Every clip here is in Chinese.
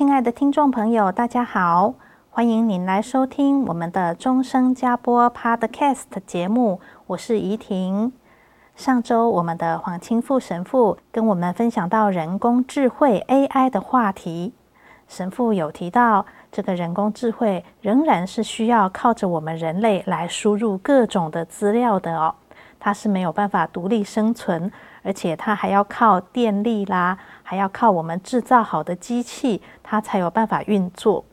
亲爱的听众朋友，大家好，欢迎您来收听我们的钟声加播 Podcast 节目，我是怡婷。上周我们的黄清富神父跟我们分享到人工智慧 AI 的话题，神父有提到，这个人工智慧仍然是需要靠着我们人类来输入各种的资料的哦，它是没有办法独立生存。而且它还要靠电力啦，还要靠我们制造好的机器，它才有办法运作。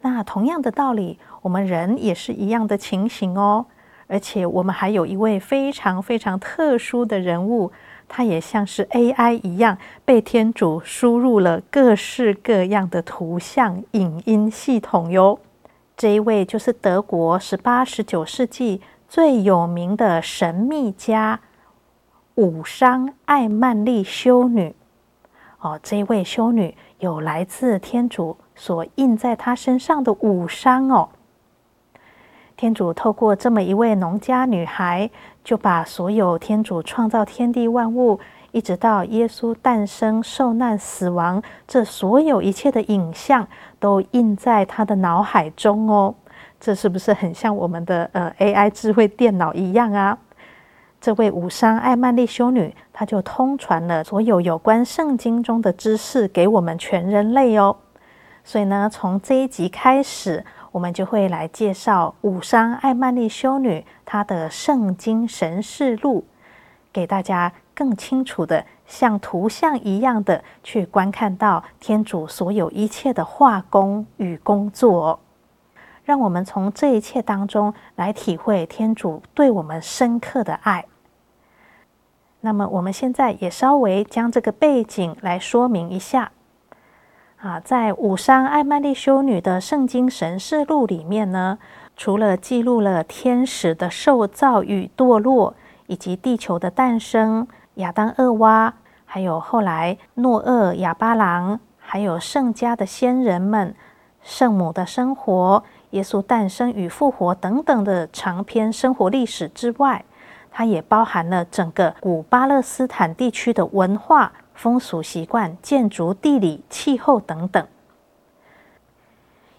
那同样的道理，我们人也是一样的情形哦。而且我们还有一位非常非常特殊的人物，他也像是 AI 一样，被天主输入了各式各样的图像、影音系统哟。这一位就是德国十八、十九世纪最有名的神秘家。武商艾曼丽修女，哦，这位修女有来自天主所印在她身上的五伤哦。天主透过这么一位农家女孩，就把所有天主创造天地万物，一直到耶稣诞生、受难、死亡，这所有一切的影像，都印在她的脑海中哦。这是不是很像我们的呃 AI 智慧电脑一样啊？这位武商艾曼丽修女，她就通传了所有有关圣经中的知识给我们全人类哦。所以呢，从这一集开始，我们就会来介绍武商艾曼丽修女她的《圣经神事录》，给大家更清楚的，像图像一样的去观看到天主所有一切的画工与工作。让我们从这一切当中来体会天主对我们深刻的爱。那么，我们现在也稍微将这个背景来说明一下。啊，在武山艾曼丽修女的《圣经神事录》里面呢，除了记录了天使的受造与堕落，以及地球的诞生、亚当、厄娃，还有后来诺厄、亚巴郎，还有圣家的先人们、圣母的生活。耶稣诞生与复活等等的长篇生活历史之外，它也包含了整个古巴勒斯坦地区的文化、风俗习惯、建筑、地理、气候等等。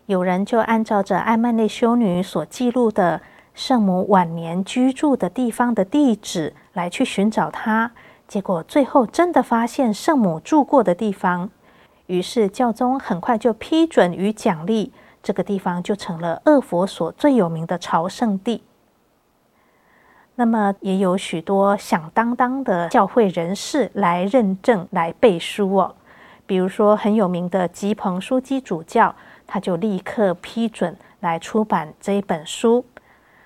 有人就按照着艾曼内修女所记录的圣母晚年居住的地方的地址来去寻找她，结果最后真的发现圣母住过的地方，于是教宗很快就批准与奖励。这个地方就成了俄弗所最有名的朝圣地。那么，也有许多响当当的教会人士来认证、来背书哦。比如说，很有名的吉彭枢机主教，他就立刻批准来出版这一本书。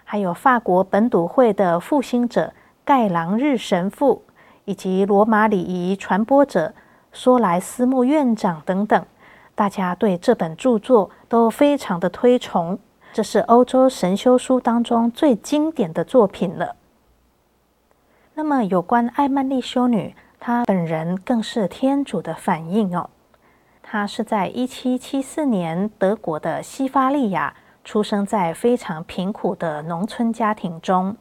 还有法国本笃会的复兴者盖朗日神父，以及罗马礼仪传播者梭莱斯穆院长等等。大家对这本著作都非常的推崇，这是欧洲神修书当中最经典的作品了。那么，有关艾曼丽修女，她本人更是天主的反应哦。她是在一七七四年德国的西法利亚出生在非常贫苦的农村家庭中。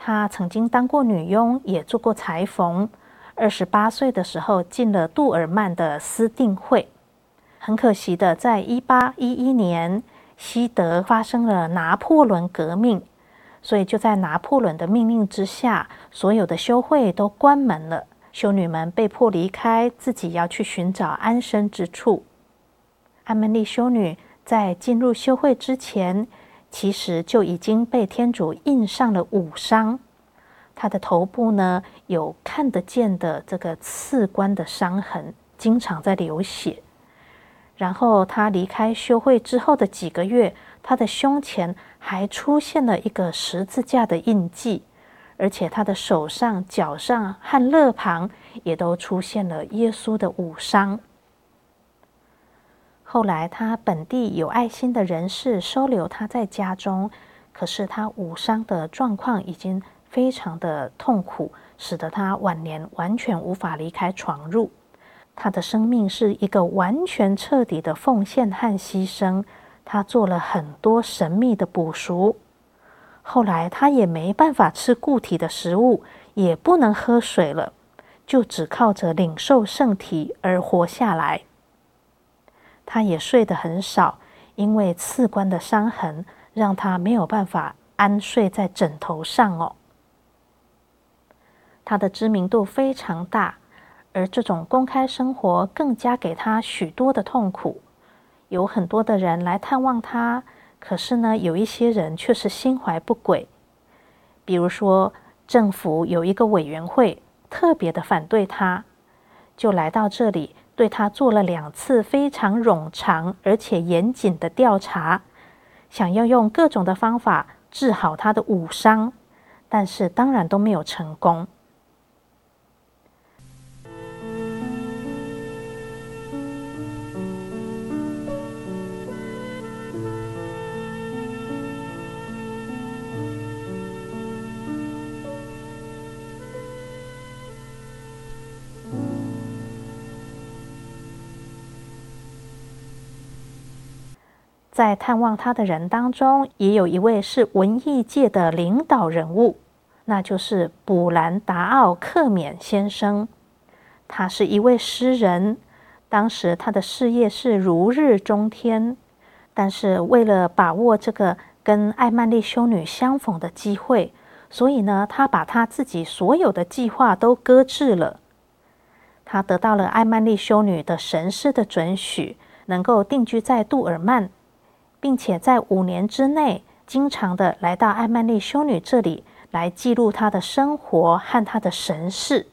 她曾经当过女佣，也做过裁缝。二十八岁的时候进了杜尔曼的私定会。很可惜的，在一八一一年，西德发生了拿破仑革命，所以就在拿破仑的命令之下，所有的修会都关门了，修女们被迫离开，自己要去寻找安身之处。安门丽修女在进入修会之前，其实就已经被天主印上了五伤，她的头部呢有看得见的这个刺冠的伤痕，经常在流血。然后他离开修会之后的几个月，他的胸前还出现了一个十字架的印记，而且他的手上、脚上和肋旁也都出现了耶稣的五伤。后来，他本地有爱心的人士收留他在家中，可是他五伤的状况已经非常的痛苦，使得他晚年完全无法离开床褥。他的生命是一个完全彻底的奉献和牺牲，他做了很多神秘的补赎。后来他也没办法吃固体的食物，也不能喝水了，就只靠着领受圣体而活下来。他也睡得很少，因为刺冠的伤痕让他没有办法安睡在枕头上哦。他的知名度非常大。而这种公开生活更加给他许多的痛苦，有很多的人来探望他，可是呢，有一些人却是心怀不轨。比如说，政府有一个委员会特别的反对他，就来到这里对他做了两次非常冗长而且严谨的调查，想要用各种的方法治好他的武伤，但是当然都没有成功。在探望他的人当中，也有一位是文艺界的领导人物，那就是布兰达奥·克勉先生。他是一位诗人，当时他的事业是如日中天。但是为了把握这个跟艾曼丽修女相逢的机会，所以呢，他把他自己所有的计划都搁置了。他得到了艾曼丽修女的神师的准许，能够定居在杜尔曼。并且在五年之内，经常的来到艾曼丽修女这里来记录她的生活和她的神事。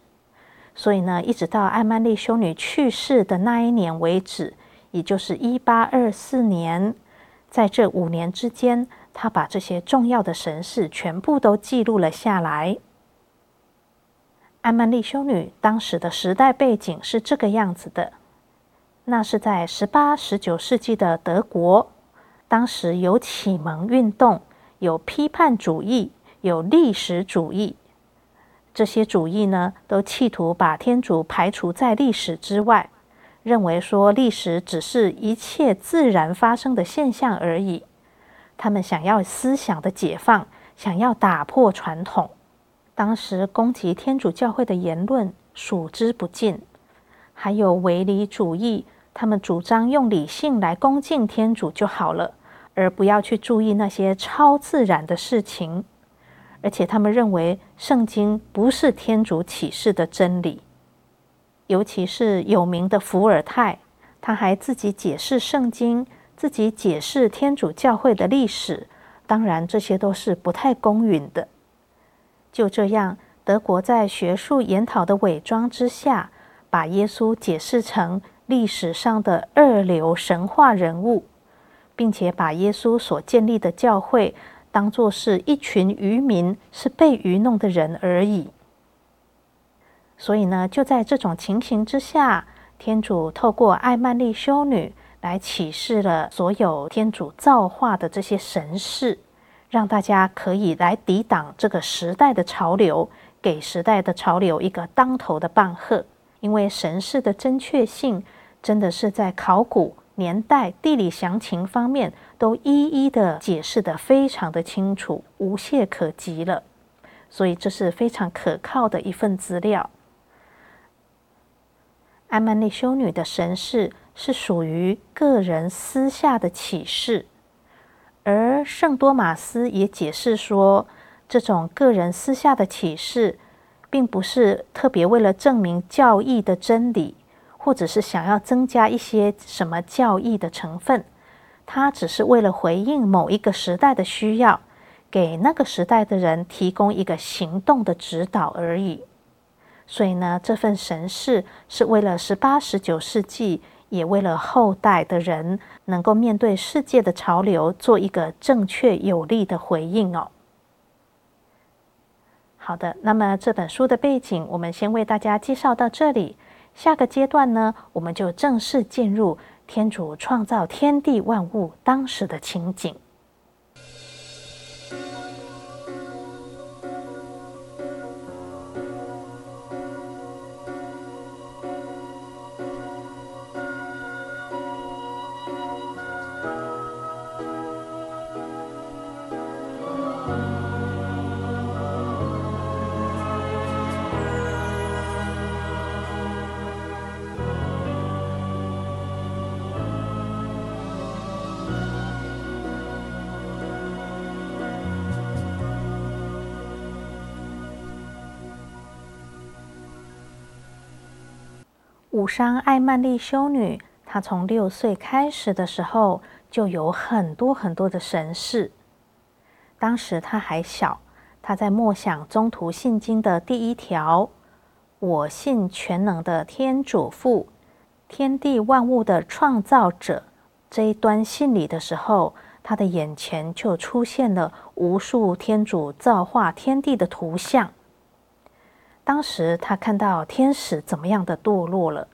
所以呢，一直到艾曼丽修女去世的那一年为止，也就是一八二四年，在这五年之间，她把这些重要的神事全部都记录了下来。艾曼丽修女当时的时代背景是这个样子的，那是在十八、十九世纪的德国。当时有启蒙运动，有批判主义，有历史主义。这些主义呢，都企图把天主排除在历史之外，认为说历史只是一切自然发生的现象而已。他们想要思想的解放，想要打破传统。当时攻击天主教会的言论数之不尽，还有唯理主义，他们主张用理性来恭敬天主就好了。而不要去注意那些超自然的事情，而且他们认为圣经不是天主启示的真理。尤其是有名的伏尔泰，他还自己解释圣经，自己解释天主教会的历史。当然，这些都是不太公允的。就这样，德国在学术研讨的伪装之下，把耶稣解释成历史上的二流神话人物。并且把耶稣所建立的教会当作是一群愚民，是被愚弄的人而已。所以呢，就在这种情形之下，天主透过艾曼丽修女来启示了所有天主造化的这些神事，让大家可以来抵挡这个时代的潮流，给时代的潮流一个当头的棒喝。因为神事的真确性，真的是在考古。年代、地理详情方面都一一的解释得非常的清楚，无懈可击了。所以这是非常可靠的一份资料。艾曼丽修女的神事是属于个人私下的启示，而圣多玛斯也解释说，这种个人私下的启示，并不是特别为了证明教义的真理。或者是想要增加一些什么教义的成分，它只是为了回应某一个时代的需要，给那个时代的人提供一个行动的指导而已。所以呢，这份神视是为了十八、十九世纪，也为了后代的人能够面对世界的潮流，做一个正确有力的回应哦。好的，那么这本书的背景，我们先为大家介绍到这里。下个阶段呢，我们就正式进入天主创造天地万物当时的情景。武商艾曼丽修女，她从六岁开始的时候，就有很多很多的神事。当时她还小，她在默想中途信经的第一条：“我信全能的天主父，天地万物的创造者。”这一端信里的时候，她的眼前就出现了无数天主造化天地的图像。当时他看到天使怎么样的堕落了，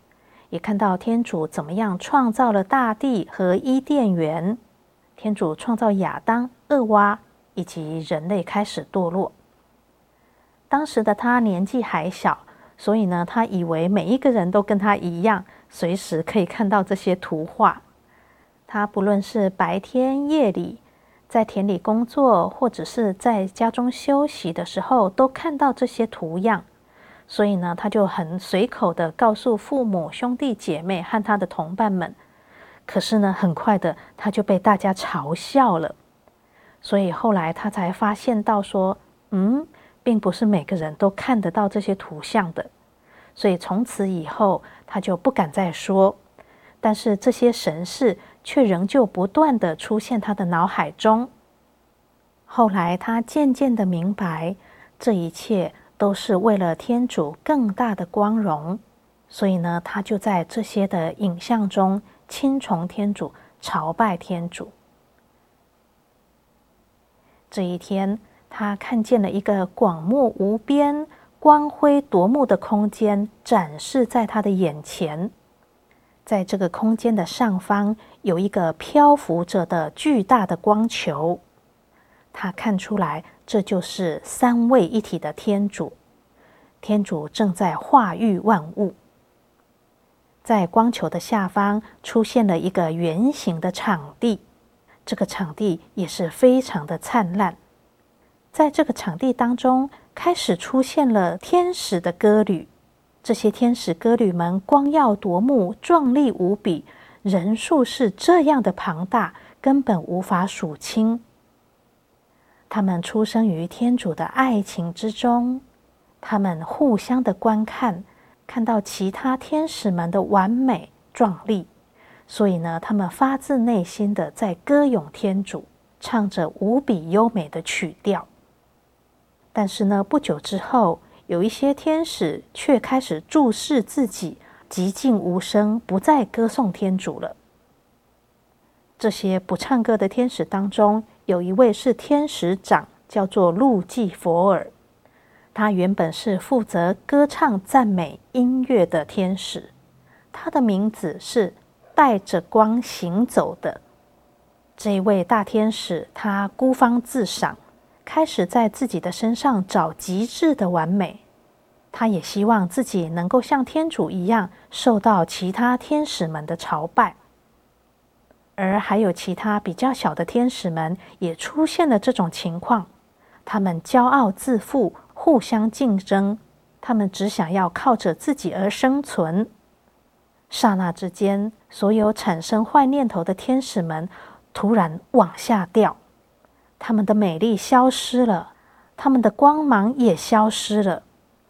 也看到天主怎么样创造了大地和伊甸园。天主创造亚当、厄娃以及人类开始堕落。当时的他年纪还小，所以呢，他以为每一个人都跟他一样，随时可以看到这些图画。他不论是白天夜里，在田里工作，或者是在家中休息的时候，都看到这些图样。所以呢，他就很随口的告诉父母、兄弟姐妹和他的同伴们。可是呢，很快的他就被大家嘲笑了。所以后来他才发现到说，嗯，并不是每个人都看得到这些图像的。所以从此以后，他就不敢再说。但是这些神事却仍旧不断的出现他的脑海中。后来他渐渐的明白，这一切。都是为了天主更大的光荣，所以呢，他就在这些的影像中亲崇天主、朝拜天主。这一天，他看见了一个广袤无边、光辉夺目的空间展示在他的眼前，在这个空间的上方有一个漂浮着的巨大的光球，他看出来。这就是三位一体的天主，天主正在化育万物。在光球的下方出现了一个圆形的场地，这个场地也是非常的灿烂。在这个场地当中，开始出现了天使的歌旅，这些天使歌旅们光耀夺目，壮丽无比，人数是这样的庞大，根本无法数清。他们出生于天主的爱情之中，他们互相的观看，看到其他天使们的完美壮丽，所以呢，他们发自内心的在歌咏天主，唱着无比优美的曲调。但是呢，不久之后，有一些天使却开始注视自己，寂静无声，不再歌颂天主了。这些不唱歌的天使当中，有一位是天使长，叫做路济佛尔。他原本是负责歌唱、赞美、音乐的天使。他的名字是带着光行走的。这位大天使，他孤芳自赏，开始在自己的身上找极致的完美。他也希望自己能够像天主一样，受到其他天使们的朝拜。而还有其他比较小的天使们也出现了这种情况，他们骄傲自负，互相竞争，他们只想要靠着自己而生存。刹那之间，所有产生坏念头的天使们突然往下掉，他们的美丽消失了，他们的光芒也消失了，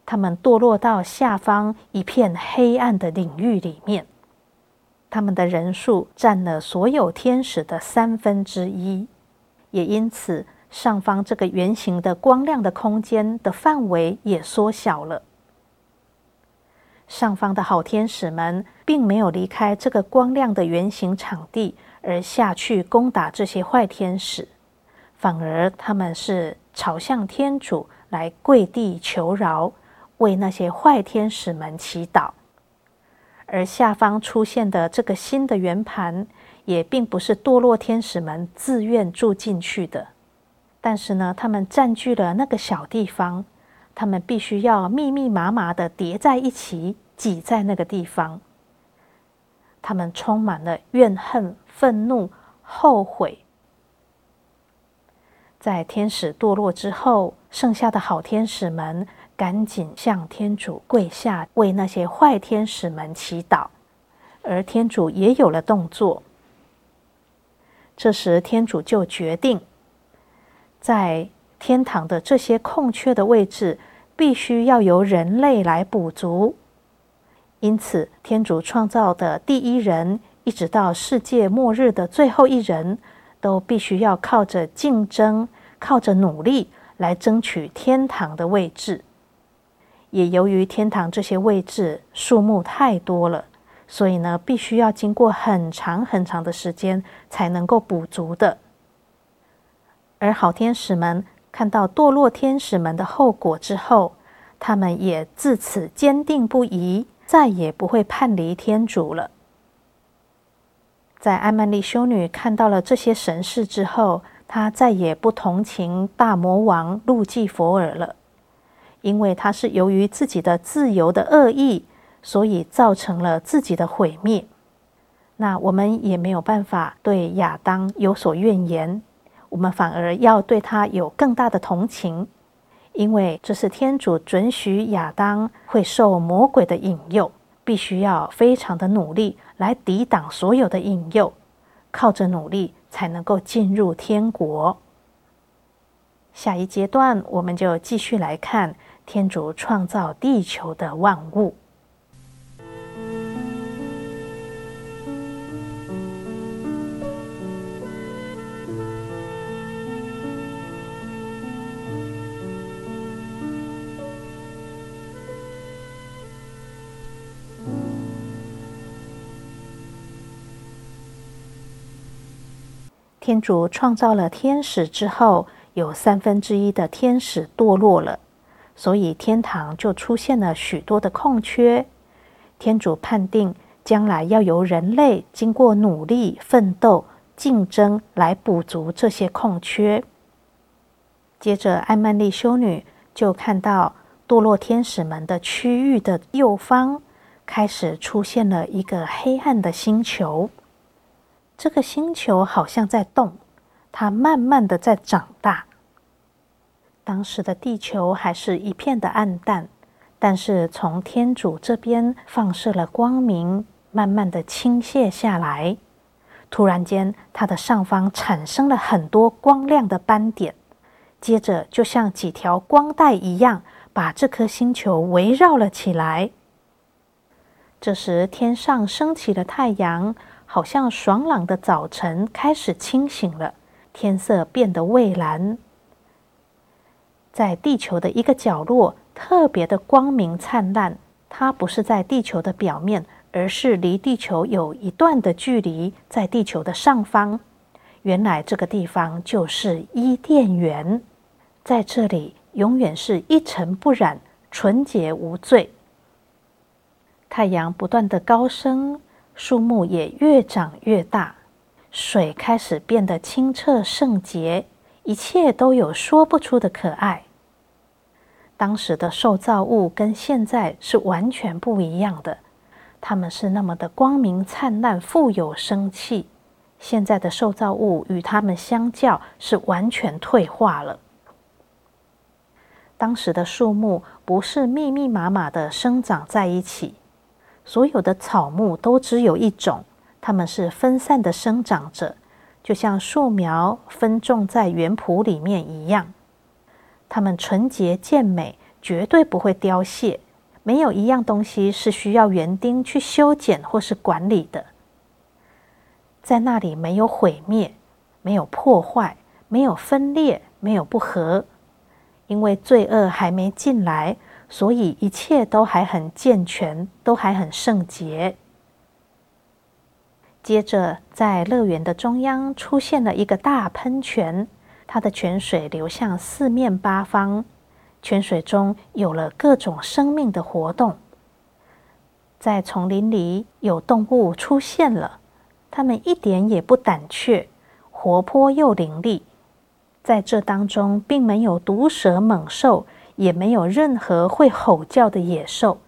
他们堕落到下方一片黑暗的领域里面。他们的人数占了所有天使的三分之一，也因此，上方这个圆形的光亮的空间的范围也缩小了。上方的好天使们并没有离开这个光亮的圆形场地，而下去攻打这些坏天使，反而他们是朝向天主来跪地求饶，为那些坏天使们祈祷。而下方出现的这个新的圆盘，也并不是堕落天使们自愿住进去的，但是呢，他们占据了那个小地方。他们必须要密密麻麻的叠在一起，挤在那个地方。他们充满了怨恨、愤怒、后悔。在天使堕落之后，剩下的好天使们赶紧向天主跪下，为那些坏天使们祈祷。而天主也有了动作。这时，天主就决定，在天堂的这些空缺的位置，必须要由人类来补足。因此，天主创造的第一人，一直到世界末日的最后一人，都必须要靠着竞争、靠着努力来争取天堂的位置。也由于天堂这些位置树木太多了，所以呢，必须要经过很长很长的时间才能够补足的。而好天使们看到堕落天使们的后果之后，他们也自此坚定不移，再也不会叛离天主了。在艾曼丽修女看到了这些神事之后，她再也不同情大魔王路济佛尔了，因为他是由于自己的自由的恶意，所以造成了自己的毁灭。那我们也没有办法对亚当有所怨言。我们反而要对他有更大的同情，因为这是天主准许亚当会受魔鬼的引诱，必须要非常的努力来抵挡所有的引诱，靠着努力才能够进入天国。下一阶段，我们就继续来看天主创造地球的万物。天主创造了天使之后，有三分之一的天使堕落了，所以天堂就出现了许多的空缺。天主判定将来要由人类经过努力、奋斗、竞争来补足这些空缺。接着，艾曼丽修女就看到堕落天使们的区域的右方开始出现了一个黑暗的星球。这个星球好像在动，它慢慢的在长大。当时的地球还是一片的暗淡，但是从天主这边放射了光明，慢慢的倾泻下来。突然间，它的上方产生了很多光亮的斑点，接着就像几条光带一样，把这颗星球围绕了起来。这时，天上升起了太阳。好像爽朗的早晨开始清醒了，天色变得蔚蓝。在地球的一个角落，特别的光明灿烂。它不是在地球的表面，而是离地球有一段的距离，在地球的上方。原来这个地方就是伊甸园，在这里永远是一尘不染、纯洁无罪。太阳不断的高升。树木也越长越大，水开始变得清澈圣洁，一切都有说不出的可爱。当时的受造物跟现在是完全不一样的，它们是那么的光明灿烂、富有生气。现在的受造物与它们相较是完全退化了。当时的树木不是密密麻麻的生长在一起。所有的草木都只有一种，它们是分散的生长着，就像树苗分种在园圃里面一样。它们纯洁健美，绝对不会凋谢。没有一样东西是需要园丁去修剪或是管理的。在那里没有毁灭，没有破坏，没有分裂，没有不和，因为罪恶还没进来，所以一切都还很健全，都还很圣洁。接着，在乐园的中央出现了一个大喷泉，它的泉水流向四面八方，泉水中有了各种生命的活动。在丛林里，有动物出现了，它们一点也不胆怯，活泼又伶俐。在这当中，并没有毒蛇猛兽，也没有任何会吼叫的野兽，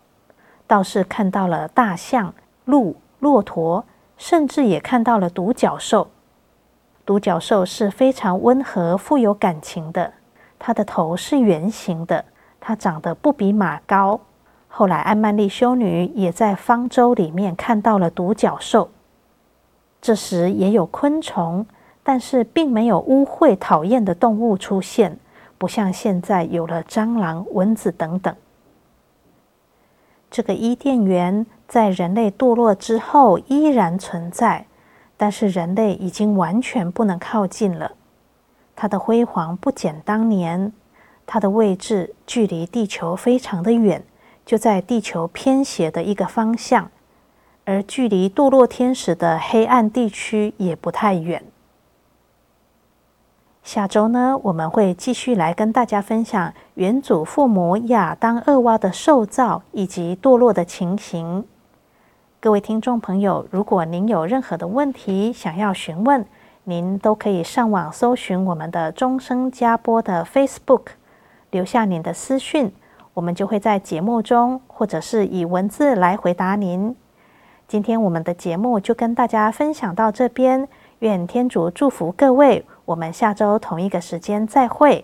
倒是看到了大象、鹿、骆驼，甚至也看到了独角兽。独角兽是非常温和、富有感情的，它的头是圆形的，它长得不比马高。后来，安曼丽修女也在方舟里面看到了独角兽。这时也有昆虫。但是并没有污秽讨厌的动物出现，不像现在有了蟑螂、蚊子等等。这个伊甸园在人类堕落之后依然存在，但是人类已经完全不能靠近了。它的辉煌不减当年，它的位置距离地球非常的远，就在地球偏斜的一个方向，而距离堕落天使的黑暗地区也不太远。下周呢，我们会继续来跟大家分享原祖父母亚当、厄娃的受造以及堕落的情形。各位听众朋友，如果您有任何的问题想要询问，您都可以上网搜寻我们的钟声加播的 Facebook，留下您的私讯，我们就会在节目中或者是以文字来回答您。今天我们的节目就跟大家分享到这边，愿天主祝福各位。我们下周同一个时间再会。